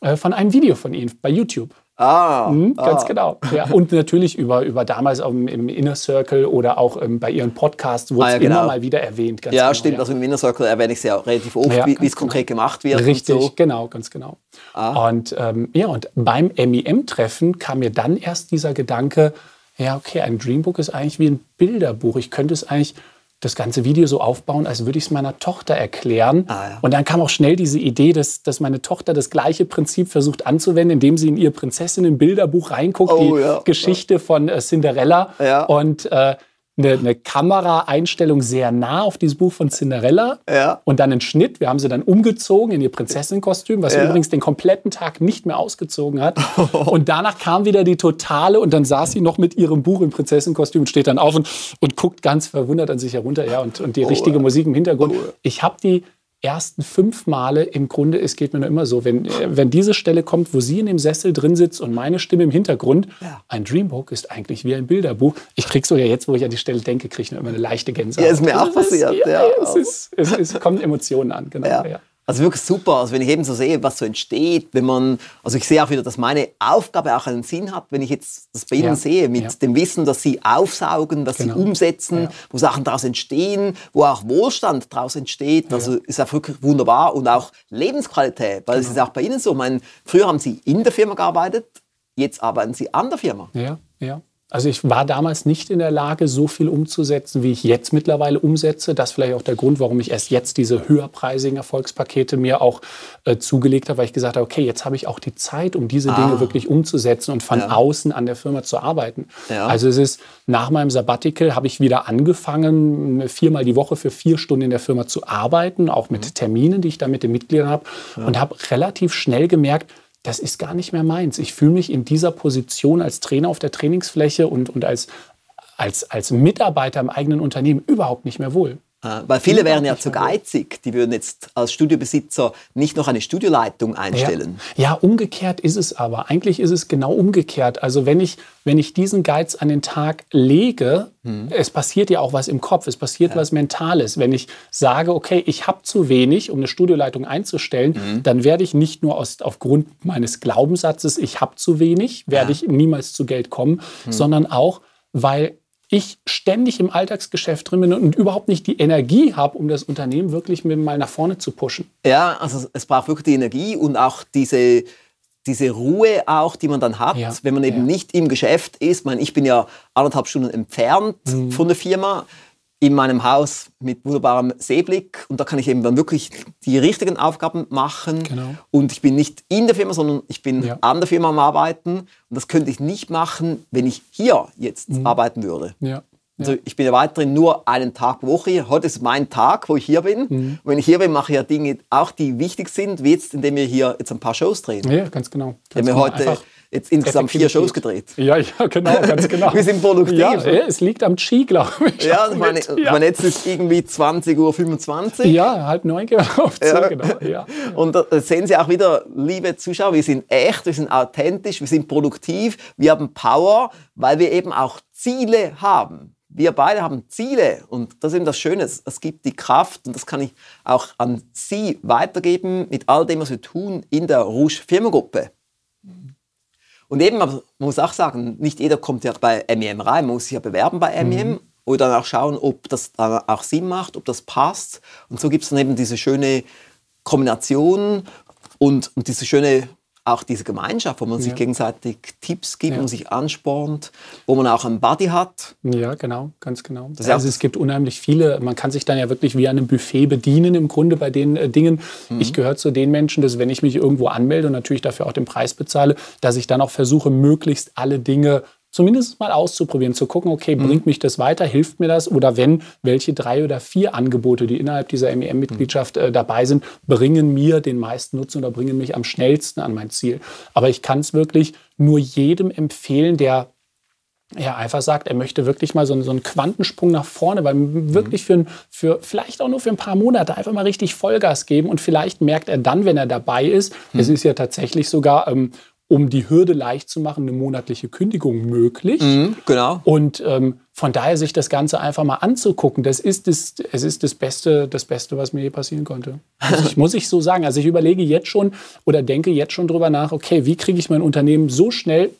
Äh, von einem Video von Ihnen bei YouTube. Ah, mhm, ganz ah. genau. Ja, und natürlich über, über damals im, im Inner Circle oder auch ähm, bei Ihren Podcasts wurde es ah, ja, genau. immer mal wieder erwähnt. ja, genau, stimmt. Ja. Also im Inner Circle erwähne ich es ja auch relativ oft, ja, wie es konkret genau. gemacht wird. Richtig, so. genau, ganz genau. Ah. Und ähm, ja, und beim MEM-Treffen kam mir dann erst dieser Gedanke, ja, okay, ein Dreambook ist eigentlich wie ein Bilderbuch. Ich könnte es eigentlich das ganze Video so aufbauen, als würde ich es meiner Tochter erklären. Ah, ja. Und dann kam auch schnell diese Idee, dass, dass meine Tochter das gleiche Prinzip versucht anzuwenden, indem sie in ihr Prinzessinnen-Bilderbuch reinguckt, oh, die ja, Geschichte ja. von äh, Cinderella. Und äh, eine, eine Kameraeinstellung sehr nah auf dieses Buch von Cinderella ja. und dann einen Schnitt. Wir haben sie dann umgezogen in ihr Prinzessinnenkostüm, was ja. sie übrigens den kompletten Tag nicht mehr ausgezogen hat. Und danach kam wieder die totale und dann saß sie noch mit ihrem Buch im Prinzessinnenkostüm und steht dann auf und, und guckt ganz verwundert an sich herunter. Ja, und, und die oh, richtige Musik im Hintergrund. Oh, ich habe die ersten fünf Male im Grunde, es geht mir nur immer so, wenn, äh, wenn diese Stelle kommt, wo sie in dem Sessel drin sitzt und meine Stimme im Hintergrund, ja. ein Dreambook ist eigentlich wie ein Bilderbuch. Ich kriege so ja jetzt, wo ich an die Stelle denke, kriege ich nur immer eine leichte Gänsehaut. Ja, ist mir auch passiert. Ist, ja, ja, es, ist, es, es kommen Emotionen an, genau. Ja. Also wirklich super. Also wenn ich eben so sehe, was so entsteht, wenn man, also ich sehe auch wieder, dass meine Aufgabe auch einen Sinn hat, wenn ich jetzt das bei Ihnen ja. sehe, mit ja. dem Wissen, dass Sie aufsaugen, dass genau. Sie umsetzen, ja. wo Sachen daraus entstehen, wo auch Wohlstand daraus entsteht. Also ist auch wirklich wunderbar und auch Lebensqualität, weil es genau. ist auch bei Ihnen so. Ich meine, früher haben Sie in der Firma gearbeitet, jetzt arbeiten Sie an der Firma. Ja, ja. Also ich war damals nicht in der Lage, so viel umzusetzen, wie ich jetzt mittlerweile umsetze. Das ist vielleicht auch der Grund, warum ich erst jetzt diese höherpreisigen Erfolgspakete mir auch äh, zugelegt habe, weil ich gesagt habe, okay, jetzt habe ich auch die Zeit, um diese Dinge ah. wirklich umzusetzen und von ja. außen an der Firma zu arbeiten. Ja. Also es ist nach meinem Sabbatical habe ich wieder angefangen, viermal die Woche für vier Stunden in der Firma zu arbeiten, auch mit mhm. Terminen, die ich da mit den Mitgliedern habe ja. und habe relativ schnell gemerkt, das ist gar nicht mehr meins. Ich fühle mich in dieser Position als Trainer auf der Trainingsfläche und, und als, als, als Mitarbeiter im eigenen Unternehmen überhaupt nicht mehr wohl. Äh, weil viele wären ja zu geizig, die würden jetzt als Studiobesitzer nicht noch eine Studioleitung einstellen. Ja. ja, umgekehrt ist es aber. Eigentlich ist es genau umgekehrt. Also wenn ich, wenn ich diesen Geiz an den Tag lege, hm. es passiert ja auch was im Kopf, es passiert ja. was Mentales. Wenn ich sage, okay, ich habe zu wenig, um eine Studioleitung einzustellen, hm. dann werde ich nicht nur aus, aufgrund meines Glaubenssatzes, ich habe zu wenig, werde ja. ich niemals zu Geld kommen, hm. sondern auch, weil ich ständig im Alltagsgeschäft drin bin und überhaupt nicht die Energie habe, um das Unternehmen wirklich mal nach vorne zu pushen. Ja, also es braucht wirklich die Energie und auch diese, diese Ruhe auch, die man dann hat, ja, wenn man eben ja. nicht im Geschäft ist. Ich, meine, ich bin ja anderthalb Stunden entfernt mhm. von der Firma in meinem Haus mit wunderbarem Seeblick und da kann ich eben dann wirklich die richtigen Aufgaben machen genau. und ich bin nicht in der Firma, sondern ich bin ja. an der Firma am Arbeiten und das könnte ich nicht machen, wenn ich hier jetzt mhm. arbeiten würde. Ja. Also ich bin ja weiterhin nur einen Tag pro Woche hier. Heute ist mein Tag, wo ich hier bin. Mhm. Und wenn ich hier bin, mache ich ja Dinge auch, die wichtig sind, wie jetzt, indem wir hier jetzt ein paar Shows drehen. Ja, ganz genau. Ganz wir genau. heute Einfach jetzt insgesamt vier Shows gedreht. Ja, ja, genau, ganz genau. Wir sind produktiv. Ja, es liegt am Chi, glaube ich. Ja, ich meine, ja. meine, jetzt ist irgendwie 20.25 Uhr. Ja, halb neun gelaufen. Ja. genau. Ja. Und da sehen Sie auch wieder, liebe Zuschauer, wir sind echt, wir sind authentisch, wir sind produktiv, wir haben Power, weil wir eben auch Ziele haben. Wir beide haben Ziele und das ist eben das Schöne. Es gibt die Kraft und das kann ich auch an Sie weitergeben mit all dem, was wir tun in der Rouge Firmengruppe. Und eben, man muss auch sagen, nicht jeder kommt ja bei MEM rein, man muss sich ja bewerben bei MEM mhm. oder dann auch schauen, ob das dann auch Sinn macht, ob das passt. Und so gibt es dann eben diese schöne Kombination und, und diese schöne auch diese Gemeinschaft, wo man ja. sich gegenseitig Tipps gibt ja. und sich anspornt, wo man auch einen Buddy hat. Ja, genau, ganz genau. Das also es gibt unheimlich viele, man kann sich dann ja wirklich wie an einem Buffet bedienen im Grunde bei den äh, Dingen. Mhm. Ich gehöre zu den Menschen, dass wenn ich mich irgendwo anmelde und natürlich dafür auch den Preis bezahle, dass ich dann auch versuche, möglichst alle Dinge zumindest mal auszuprobieren, zu gucken, okay, mhm. bringt mich das weiter, hilft mir das oder wenn, welche drei oder vier Angebote, die innerhalb dieser MEM-Mitgliedschaft äh, dabei sind, bringen mir den meisten Nutzen oder bringen mich am schnellsten an mein Ziel. Aber ich kann es wirklich nur jedem empfehlen, der ja, einfach sagt, er möchte wirklich mal so, so einen Quantensprung nach vorne, weil wirklich für, für vielleicht auch nur für ein paar Monate einfach mal richtig Vollgas geben und vielleicht merkt er dann, wenn er dabei ist, mhm. es ist ja tatsächlich sogar ähm, um die Hürde leicht zu machen, eine monatliche Kündigung möglich. Mhm, genau. Und ähm, von daher sich das Ganze einfach mal anzugucken, das ist das, es ist das Beste, das Beste, was mir je passieren konnte. Also ich, muss ich so sagen. Also ich überlege jetzt schon oder denke jetzt schon drüber nach, okay, wie kriege ich mein Unternehmen so schnell,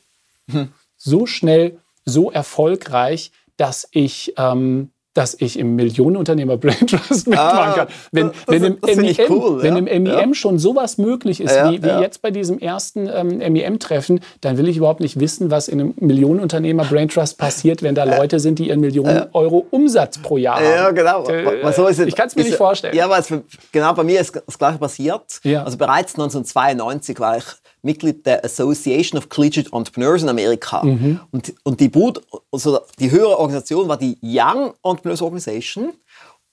mhm. so schnell, so erfolgreich, dass ich ähm, dass ich im Millionenunternehmer Brain Trust mitmachen ah, kann. Wenn, das, wenn, im, MEM, cool, wenn ja. im MEM ja. schon sowas möglich ist, ja, wie, wie jetzt bei diesem ersten ähm, MEM-Treffen, dann will ich überhaupt nicht wissen, was in einem Millionenunternehmer Brain Trust passiert, wenn da Leute sind, die ihren Millionen Euro Umsatz pro Jahr haben. Ja, genau. Äh, so ich kann es mir nicht vorstellen. Ja, aber es, genau bei mir ist das Gleiche passiert. Also bereits 1992 war ich Mitglied der Association of Collegiate Entrepreneurs in Amerika. Mhm. Und, und die, Brut, also die höhere Organisation war die Young Entrepreneurs Organization.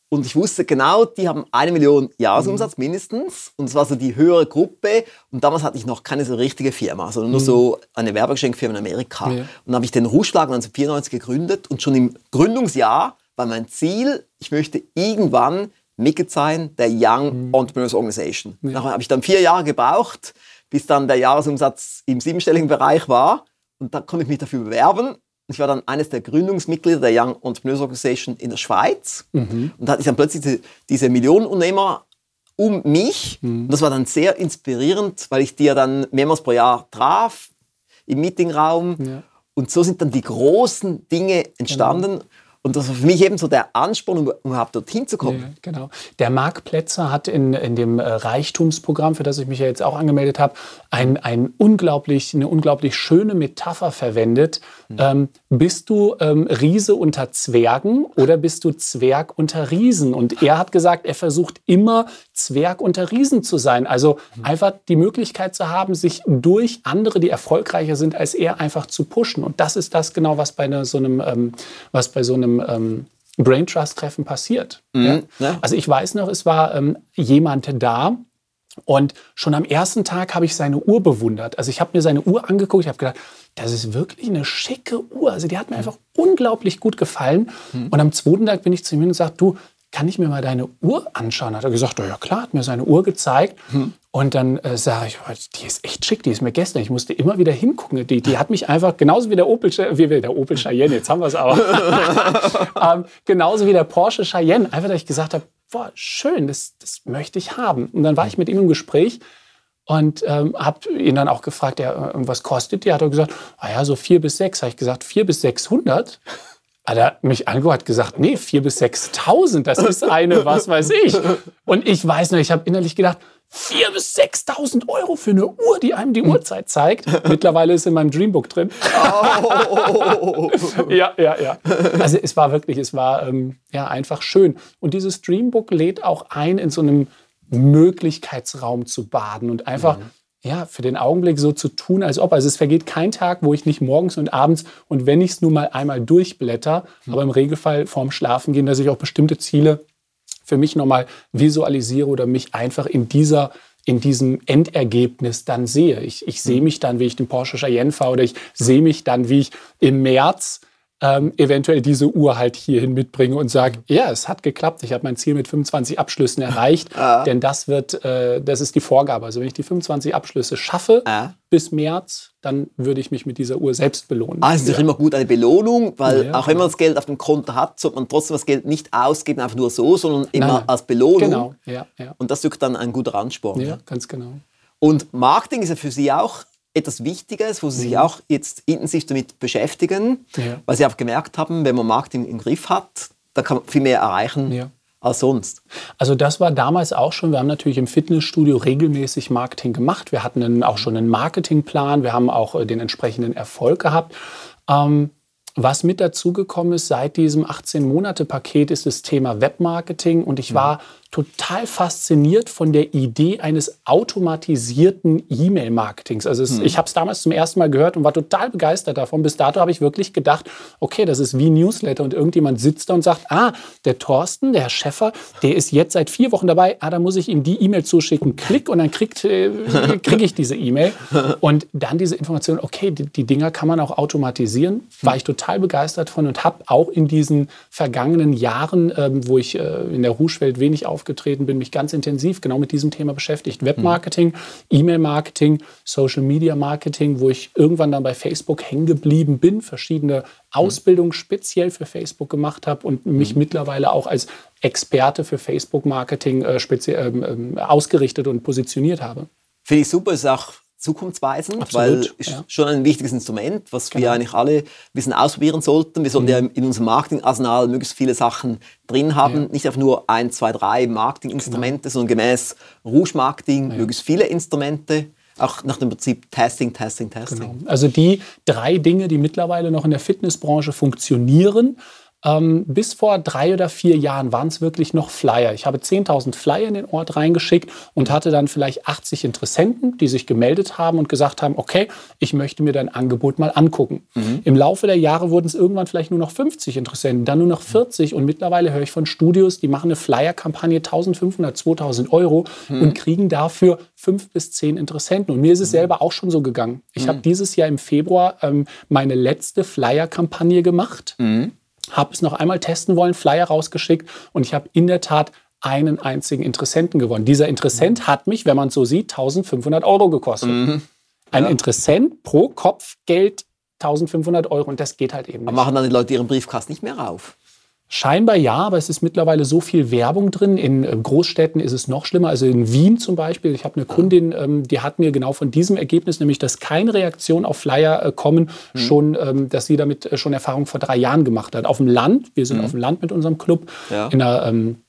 Und ich wusste genau, die haben eine Million Jahresumsatz mhm. mindestens. Und es war so die höhere Gruppe. Und damals hatte ich noch keine so richtige Firma, sondern nur mhm. so eine Werbegeschenkfirma in Amerika. Ja. Und dann habe ich den Rouge 1994 gegründet. Und schon im Gründungsjahr war mein Ziel, ich möchte irgendwann Mitglied sein der Young mhm. Entrepreneurs Organization. Ja. Nachher habe ich dann vier Jahre gebraucht, bis dann der Jahresumsatz im siebenstelligen Bereich war. Und da konnte ich mich dafür bewerben. Ich war dann eines der Gründungsmitglieder der Young Entrepreneurs Organization in der Schweiz. Mhm. Und da hatte ich dann plötzlich diese, diese Millionenunternehmer um mich. Mhm. Und das war dann sehr inspirierend, weil ich die ja dann mehrmals pro Jahr traf im Meetingraum. Ja. Und so sind dann die großen Dinge entstanden. Genau. Und das war für mich eben so der Ansporn, um überhaupt dorthin zu kommen. Ja, genau. Der Marc Plätzer hat in, in dem äh, Reichtumsprogramm, für das ich mich ja jetzt auch angemeldet habe, ein, ein unglaublich, eine unglaublich schöne Metapher verwendet. Mhm. Ähm, bist du ähm, Riese unter Zwergen oder bist du Zwerg unter Riesen? Und er hat gesagt, er versucht immer Zwerg unter Riesen zu sein. Also mhm. einfach die Möglichkeit zu haben, sich durch andere, die erfolgreicher sind als er, einfach zu pushen. Und das ist das genau, was bei einer, so einem, ähm, was bei so einem ähm, Brain Trust Treffen passiert. Mhm, ja? Also ich weiß noch, es war ähm, jemand da und schon am ersten Tag habe ich seine Uhr bewundert. Also ich habe mir seine Uhr angeguckt, ich habe gedacht, das ist wirklich eine schicke Uhr. Also die hat mir mhm. einfach unglaublich gut gefallen. Mhm. Und am zweiten Tag bin ich zu ihm und gesagt, du, kann ich mir mal deine Uhr anschauen? Hat er gesagt, ja klar, hat mir seine Uhr gezeigt. Hm. Und dann äh, sage ich, die ist echt schick, die ist mir gestern. Ich musste immer wieder hingucken. Die, die hat mich einfach, genauso wie der Opel, wie der Opel Cheyenne, jetzt haben wir es aber, ähm, genauso wie der Porsche Cheyenne, einfach, dass ich gesagt habe, boah, schön, das, das möchte ich haben. Und dann war ich mit ihm im Gespräch und ähm, habe ihn dann auch gefragt, ja, was kostet die? Hat er gesagt, ah ja, so vier bis sechs. Habe ich gesagt, vier bis sechshundert? hat er mich angeguckt, hat gesagt, nee, 4.000 bis 6.000, das ist eine, was weiß ich. Und ich weiß noch, ich habe innerlich gedacht, 4.000 bis 6.000 Euro für eine Uhr, die einem die Uhrzeit zeigt. Mittlerweile ist in meinem Dreambook drin. Oh. ja, ja, ja. Also es war wirklich, es war ähm, ja einfach schön. Und dieses Dreambook lädt auch ein, in so einem Möglichkeitsraum zu baden und einfach mhm ja, für den Augenblick so zu tun, als ob. Also es vergeht kein Tag, wo ich nicht morgens und abends und wenn ich es nur mal einmal durchblätter, mhm. aber im Regelfall vorm Schlafen gehen, dass ich auch bestimmte Ziele für mich nochmal visualisiere oder mich einfach in dieser in diesem Endergebnis dann sehe. Ich, ich sehe hm. mich dann, wie ich den Porsche Cayenne fahre oder ich sehe mich dann, wie ich im März ähm, eventuell diese Uhr halt hierhin mitbringe und sage, ja, es hat geklappt, ich habe mein Ziel mit 25 Abschlüssen erreicht, ah. denn das wird, äh, das ist die Vorgabe. Also wenn ich die 25 Abschlüsse schaffe ah. bis März, dann würde ich mich mit dieser Uhr selbst belohnen. Ah, es ist ja. immer gut eine Belohnung, weil ja, auch wenn man das Geld auf dem Konto hat, sollte man trotzdem das Geld nicht ausgeben, einfach nur so, sondern immer nein, als Belohnung. Genau, ja, ja. Und das ist dann ein guter Ansporn. Ja, ganz genau. Und Marketing ist ja für Sie auch etwas Wichtiges, wo Sie sich mhm. auch jetzt intensiv damit beschäftigen, ja. weil Sie auch gemerkt haben, wenn man Marketing im Griff hat, da kann man viel mehr erreichen. Ja. Als sonst. Also das war damals auch schon, wir haben natürlich im Fitnessstudio regelmäßig Marketing gemacht. Wir hatten dann auch schon einen Marketingplan, wir haben auch äh, den entsprechenden Erfolg gehabt. Ähm, was mit dazugekommen ist seit diesem 18-Monate-Paket ist das Thema Webmarketing und ich mhm. war total fasziniert von der Idee eines automatisierten E-Mail-Marketings. Also es, mhm. ich habe es damals zum ersten Mal gehört und war total begeistert davon. Bis dato habe ich wirklich gedacht, okay, das ist wie Newsletter und irgendjemand sitzt da und sagt, ah, der Thorsten, der Herr Schäffer, der ist jetzt seit vier Wochen dabei, ah, da muss ich ihm die E-Mail zuschicken, klick und dann äh, kriege ich diese E-Mail. Und dann diese Information, okay, die, die, Dinger kann man auch automatisieren, war ich total begeistert von und habe auch in diesen vergangenen Jahren, ähm, wo ich äh, in der Rouge-Welt wenig auf aufgetreten bin, mich ganz intensiv genau mit diesem Thema beschäftigt. Webmarketing, E-Mail-Marketing, Social-Media-Marketing, wo ich irgendwann dann bei Facebook hängen geblieben bin, verschiedene Ausbildungen speziell für Facebook gemacht habe und mich mhm. mittlerweile auch als Experte für Facebook-Marketing äh, äh, ausgerichtet und positioniert habe. Finde ich super, ist auch zukunftsweisend, Absolut, weil es ja. schon ein wichtiges Instrument, was genau. wir eigentlich alle ein bisschen ausprobieren sollten. Wir sollten mhm. ja in unserem Marketingarsenal möglichst viele Sachen drin haben, ja. nicht einfach nur ein, zwei, drei Marketinginstrumente, genau. sondern gemäß Rouge Marketing ja. möglichst viele Instrumente. Auch nach dem Prinzip Testing, Testing, Testing. Genau. Also die drei Dinge, die mittlerweile noch in der Fitnessbranche funktionieren, ähm, bis vor drei oder vier Jahren waren es wirklich noch Flyer. Ich habe 10.000 Flyer in den Ort reingeschickt und hatte dann vielleicht 80 Interessenten, die sich gemeldet haben und gesagt haben, okay, ich möchte mir dein Angebot mal angucken. Mhm. Im Laufe der Jahre wurden es irgendwann vielleicht nur noch 50 Interessenten, dann nur noch 40 und mittlerweile höre ich von Studios, die machen eine Flyer-Kampagne 1.500, 2.000 Euro mhm. und kriegen dafür fünf bis zehn Interessenten. Und mir ist es mhm. selber auch schon so gegangen. Ich mhm. habe dieses Jahr im Februar ähm, meine letzte Flyer-Kampagne gemacht. Mhm habe es noch einmal testen wollen, Flyer rausgeschickt und ich habe in der Tat einen einzigen Interessenten gewonnen. Dieser Interessent mhm. hat mich, wenn man es so sieht, 1500 Euro gekostet. Mhm. Ein ja. Interessent pro Kopf Geld 1500 Euro und das geht halt eben nicht. Aber machen dann die Leute ihren Briefkasten nicht mehr auf? Scheinbar ja, aber es ist mittlerweile so viel Werbung drin. In äh, Großstädten ist es noch schlimmer. Also in Wien zum Beispiel, ich habe eine Kundin, ähm, die hat mir genau von diesem Ergebnis, nämlich dass keine Reaktion auf Flyer äh, kommen, mhm. schon, ähm, dass sie damit äh, schon Erfahrung vor drei Jahren gemacht hat. Auf dem Land, wir sind mhm. auf dem Land mit unserem Club, ja. in einer ähm,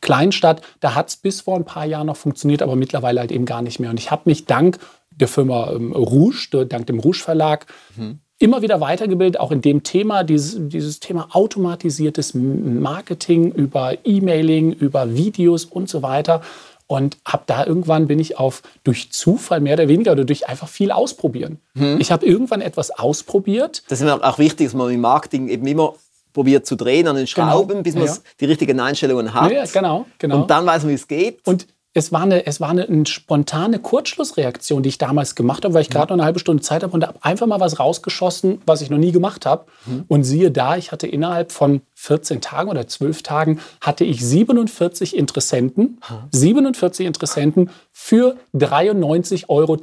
Kleinstadt, da hat es bis vor ein paar Jahren noch funktioniert, aber mittlerweile halt eben gar nicht mehr. Und ich habe mich dank der Firma ähm, Rouge, dank dem Rouge Verlag, mhm immer wieder weitergebildet, auch in dem Thema, dieses, dieses Thema automatisiertes Marketing über E-Mailing, über Videos und so weiter. Und ab da irgendwann bin ich auf durch Zufall mehr oder weniger oder durch einfach viel ausprobieren. Hm. Ich habe irgendwann etwas ausprobiert. Das ist auch wichtig, dass man im Marketing eben immer probiert zu drehen an den genau. Schrauben, genau. bis man ja. die richtigen Einstellungen hat. Ja, genau, genau. Und dann weiß man, wie es geht. Und es war eine, es war eine, eine, spontane Kurzschlussreaktion, die ich damals gemacht habe, weil ich gerade noch eine halbe Stunde Zeit habe und habe einfach mal was rausgeschossen, was ich noch nie gemacht habe. Mhm. Und siehe da, ich hatte innerhalb von 14 Tagen oder 12 Tagen hatte ich 47 Interessenten, mhm. 47 Interessenten für 93,20 Euro.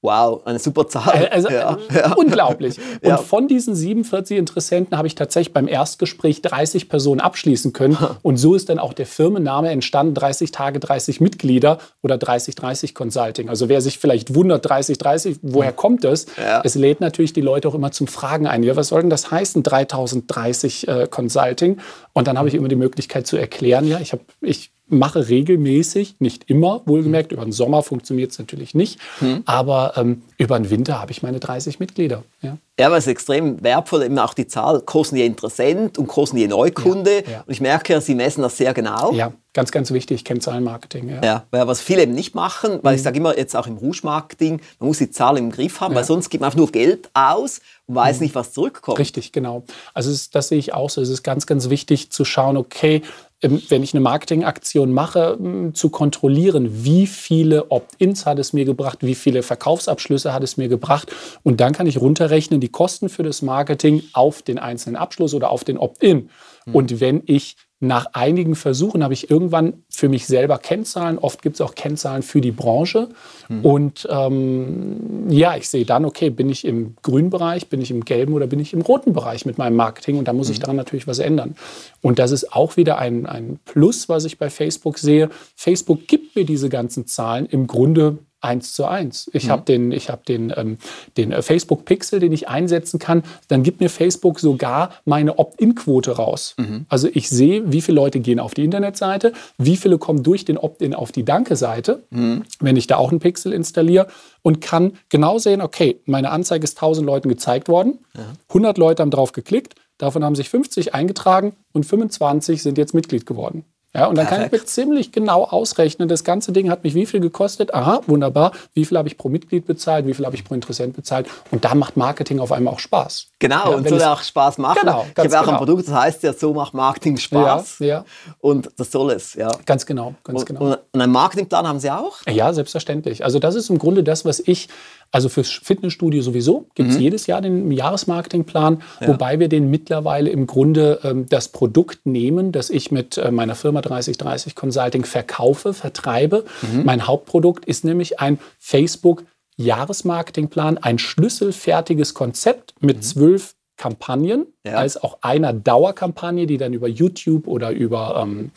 Wow, eine super Zahl. Äh, also, ja, äh, ja. unglaublich. Und ja. von diesen 47 Interessenten habe ich tatsächlich beim Erstgespräch 30 Personen abschließen können. Und so ist dann auch der Firmenname entstanden, 30 Tage, 30 Mitglieder oder 30-30 Consulting. Also wer sich vielleicht wundert, 30-30, woher kommt das? Es lädt natürlich die Leute auch immer zum Fragen ein. Ja, was soll denn das heißen, 3030 äh, Consulting? Und dann habe ich immer die Möglichkeit zu erklären, ja, ich habe, ich mache regelmäßig, nicht immer, wohlgemerkt, über den Sommer funktioniert es natürlich nicht, hm. aber ähm, über den Winter habe ich meine 30 Mitglieder. Ja. Ja, aber es ist extrem wertvoll, eben auch die Zahl, kosten je Interessent und kosten je Neukunde. Ja, ja. Und ich merke, Sie messen das sehr genau. Ja, ganz, ganz wichtig, Kennzahlenmarketing. Ja, ja weil was viele eben nicht machen, weil mhm. ich sage immer jetzt auch im Rouge-Marketing, man muss die Zahl im Griff haben, weil sonst gibt man einfach nur Geld aus und weiß mhm. nicht, was zurückkommt. Richtig, genau. Also das sehe ich auch so. Es ist ganz, ganz wichtig zu schauen, okay, wenn ich eine Marketingaktion mache, zu kontrollieren, wie viele Opt-ins hat es mir gebracht, wie viele Verkaufsabschlüsse hat es mir gebracht. Und dann kann ich runterrechnen die Kosten für das Marketing auf den einzelnen Abschluss oder auf den Opt-in. Mhm. Und wenn ich nach einigen Versuchen habe ich irgendwann für mich selber Kennzahlen. Oft gibt es auch Kennzahlen für die Branche. Mhm. Und ähm, ja, ich sehe dann, okay, bin ich im grünen Bereich, bin ich im gelben oder bin ich im roten Bereich mit meinem Marketing? Und da muss mhm. ich daran natürlich was ändern. Und das ist auch wieder ein, ein Plus, was ich bei Facebook sehe. Facebook gibt mir diese ganzen Zahlen im Grunde eins zu eins. Ich mhm. habe den, ich hab den, ähm, den äh, Facebook Pixel, den ich einsetzen kann. Dann gibt mir Facebook sogar meine Opt-in-Quote raus. Mhm. Also ich sehe, wie viele Leute gehen auf die Internetseite, wie viele kommen durch den Opt-in auf die Danke-Seite, mhm. wenn ich da auch einen Pixel installiere und kann genau sehen, okay, meine Anzeige ist 1000 Leuten gezeigt worden, ja. 100 Leute haben drauf geklickt, davon haben sich 50 eingetragen und 25 sind jetzt Mitglied geworden. Ja, und dann Perfekt. kann ich mir ziemlich genau ausrechnen, das ganze Ding hat mich wie viel gekostet? Aha, wunderbar. Wie viel habe ich pro Mitglied bezahlt? Wie viel habe ich pro Interessent bezahlt? Und da macht Marketing auf einmal auch Spaß. Genau, ja, und soll auch Spaß machen. Genau, ich habe auch genau. ein Produkt, das heißt ja, so macht Marketing Spaß. Ja, ja. Und das soll es, ja. Ganz genau, ganz und, genau. Und einen Marketingplan haben Sie auch? Ja, selbstverständlich. Also das ist im Grunde das, was ich also fürs Fitnessstudio sowieso gibt es mhm. jedes Jahr den Jahresmarketingplan, ja. wobei wir den mittlerweile im Grunde ähm, das Produkt nehmen, das ich mit äh, meiner Firma 3030 Consulting verkaufe, vertreibe. Mhm. Mein Hauptprodukt ist nämlich ein Facebook Jahresmarketingplan, ein schlüsselfertiges Konzept mit mhm. zwölf Kampagnen, ja. als auch einer Dauerkampagne, die dann über YouTube oder über, ähm,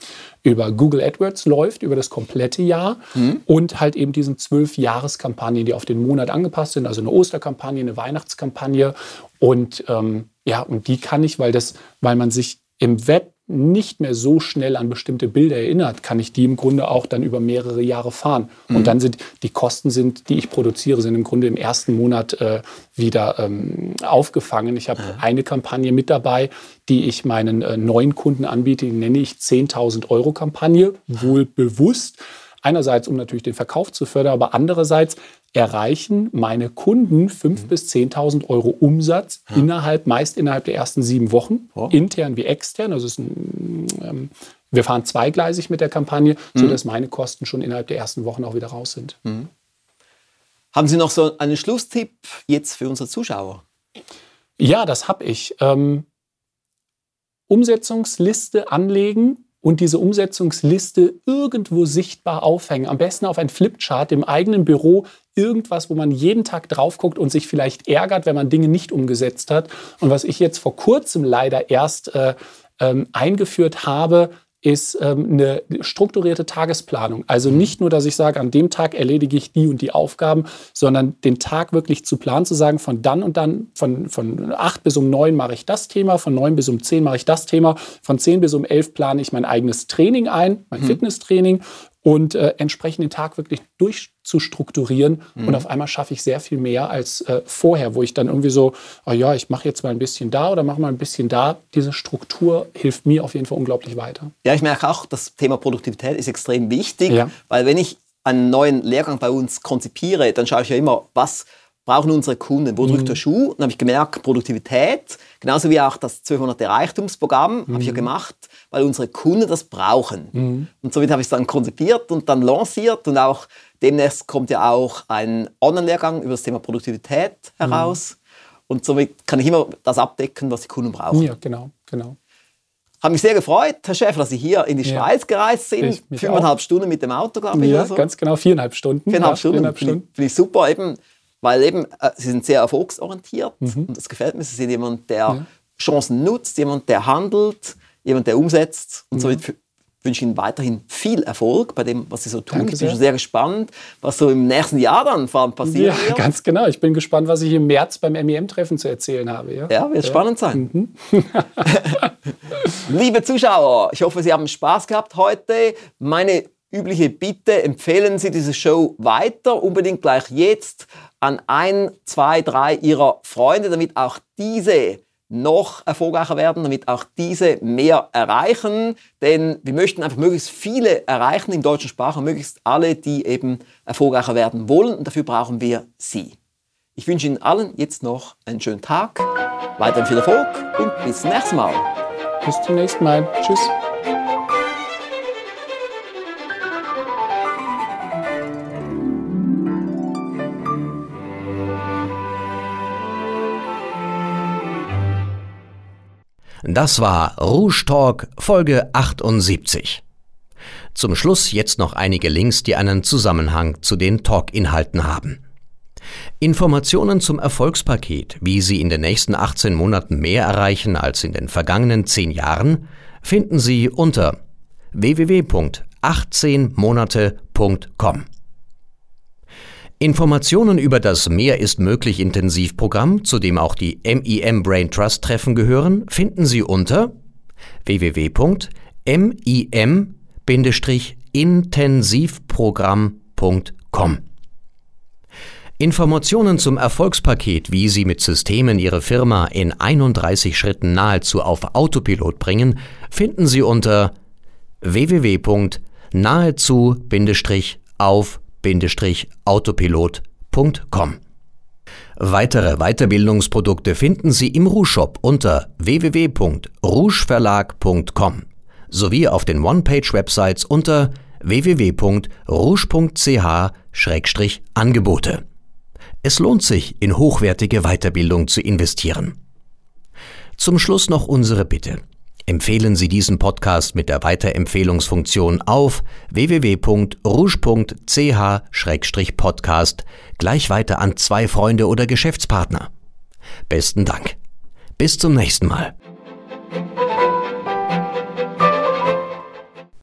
über Google AdWords läuft, über das komplette Jahr. Mhm. Und halt eben diesen zwölf Jahreskampagnen, die auf den Monat angepasst sind, also eine Osterkampagne, eine Weihnachtskampagne. Und ähm, ja, und die kann ich, weil das, weil man sich im Web nicht mehr so schnell an bestimmte Bilder erinnert, kann ich die im Grunde auch dann über mehrere Jahre fahren. Mhm. Und dann sind die Kosten, sind, die ich produziere, sind im Grunde im ersten Monat äh, wieder ähm, aufgefangen. Ich habe ja. eine Kampagne mit dabei, die ich meinen äh, neuen Kunden anbiete, die nenne ich 10.000 Euro Kampagne, wohl bewusst. Einerseits, um natürlich den Verkauf zu fördern, aber andererseits erreichen meine Kunden 5.000 mhm. bis 10.000 Euro Umsatz ja. innerhalb, meist innerhalb der ersten sieben Wochen, oh. intern wie extern. Also ein, ähm, wir fahren zweigleisig mit der Kampagne, mhm. sodass meine Kosten schon innerhalb der ersten Wochen auch wieder raus sind. Mhm. Haben Sie noch so einen Schlusstipp jetzt für unsere Zuschauer? Ja, das habe ich. Ähm, Umsetzungsliste anlegen und diese Umsetzungsliste irgendwo sichtbar aufhängen. Am besten auf ein Flipchart im eigenen Büro, irgendwas, wo man jeden Tag drauf guckt und sich vielleicht ärgert, wenn man Dinge nicht umgesetzt hat. Und was ich jetzt vor kurzem leider erst äh, ähm, eingeführt habe, ist ähm, eine strukturierte Tagesplanung. Also mhm. nicht nur, dass ich sage, an dem Tag erledige ich die und die Aufgaben, sondern den Tag wirklich zu planen, zu sagen, von dann und dann, von, von 8 bis um 9 mache ich das Thema, von 9 bis um 10 mache ich das Thema, von 10 bis um 11 plane ich mein eigenes Training ein, mein mhm. Fitnesstraining und äh, entsprechend den Tag wirklich durchzustrukturieren. Mhm. Und auf einmal schaffe ich sehr viel mehr als äh, vorher, wo ich dann irgendwie so, oh ja, ich mache jetzt mal ein bisschen da oder mache mal ein bisschen da. Diese Struktur hilft mir auf jeden Fall unglaublich weiter. Ja, ich merke auch, das Thema Produktivität ist extrem wichtig, ja. weil wenn ich einen neuen Lehrgang bei uns konzipiere, dann schaue ich ja immer, was brauchen unsere Kunden, wo drückt mhm. der Schuh? Und dann habe ich gemerkt, Produktivität, genauso wie auch das 1200 Reichtumsprogramm, mhm. habe ich ja gemacht weil unsere Kunden das brauchen. Mhm. Und somit habe ich es dann konzipiert und dann lanciert und auch demnächst kommt ja auch ein Online-Lehrgang über das Thema Produktivität heraus. Mhm. Und somit kann ich immer das abdecken, was die Kunden brauchen. Ja, genau, genau. Habe mich sehr gefreut, Herr Schäfer, dass Sie hier in die ja. Schweiz gereist sind. Fünfeinhalb. Stunden mit dem Auto, glaube ich. Ja, so. ganz genau, viereinhalb Stunden. Viereinhalb ja, Stunden, viereinhalb Stunden. Finde ich super, eben, weil eben, äh, Sie sind sehr erfolgsorientiert mhm. und das gefällt mir. Sie sind jemand, der ja. Chancen nutzt, jemand, der handelt, jemand, der umsetzt. Und mhm. so wünsche ich Ihnen weiterhin viel Erfolg bei dem, was Sie so tun. Danke ich bin schon sehr gespannt, was so im nächsten Jahr dann vor allem passiert. Ja, ganz genau. Ich bin gespannt, was ich im März beim MEM-Treffen zu erzählen habe. Ja, ja wird ja. spannend sein. Mhm. Liebe Zuschauer, ich hoffe, Sie haben Spaß gehabt heute. Meine übliche Bitte, empfehlen Sie diese Show weiter, unbedingt gleich jetzt an ein, zwei, drei Ihrer Freunde, damit auch diese noch erfolgreicher werden, damit auch diese mehr erreichen. Denn wir möchten einfach möglichst viele erreichen im deutschen Sprache, möglichst alle, die eben erfolgreicher werden wollen. Und dafür brauchen wir Sie. Ich wünsche Ihnen allen jetzt noch einen schönen Tag, weiterhin viel Erfolg und bis zum nächsten Mal. Bis zum nächsten Mal. Tschüss. Das war Rouge Talk Folge 78. Zum Schluss jetzt noch einige Links, die einen Zusammenhang zu den Talk-Inhalten haben. Informationen zum Erfolgspaket, wie Sie in den nächsten 18 Monaten mehr erreichen als in den vergangenen 10 Jahren, finden Sie unter www.18monate.com. Informationen über das Mehr ist möglich Intensivprogramm, zu dem auch die MIM Brain Trust Treffen gehören, finden Sie unter www.mim-intensivprogramm.com. Informationen zum Erfolgspaket, wie Sie mit Systemen Ihre Firma in 31 Schritten nahezu auf Autopilot bringen, finden Sie unter www.nahezu-auf-autopilot.com. Weitere Weiterbildungsprodukte finden Sie im Rouge-Shop unter www.rougeverlag.com sowie auf den One-Page-Websites unter www.rouge.ch-angebote. Es lohnt sich, in hochwertige Weiterbildung zu investieren. Zum Schluss noch unsere Bitte. Empfehlen Sie diesen Podcast mit der Weiterempfehlungsfunktion auf www.rouge.ch-podcast gleich weiter an zwei Freunde oder Geschäftspartner. Besten Dank. Bis zum nächsten Mal.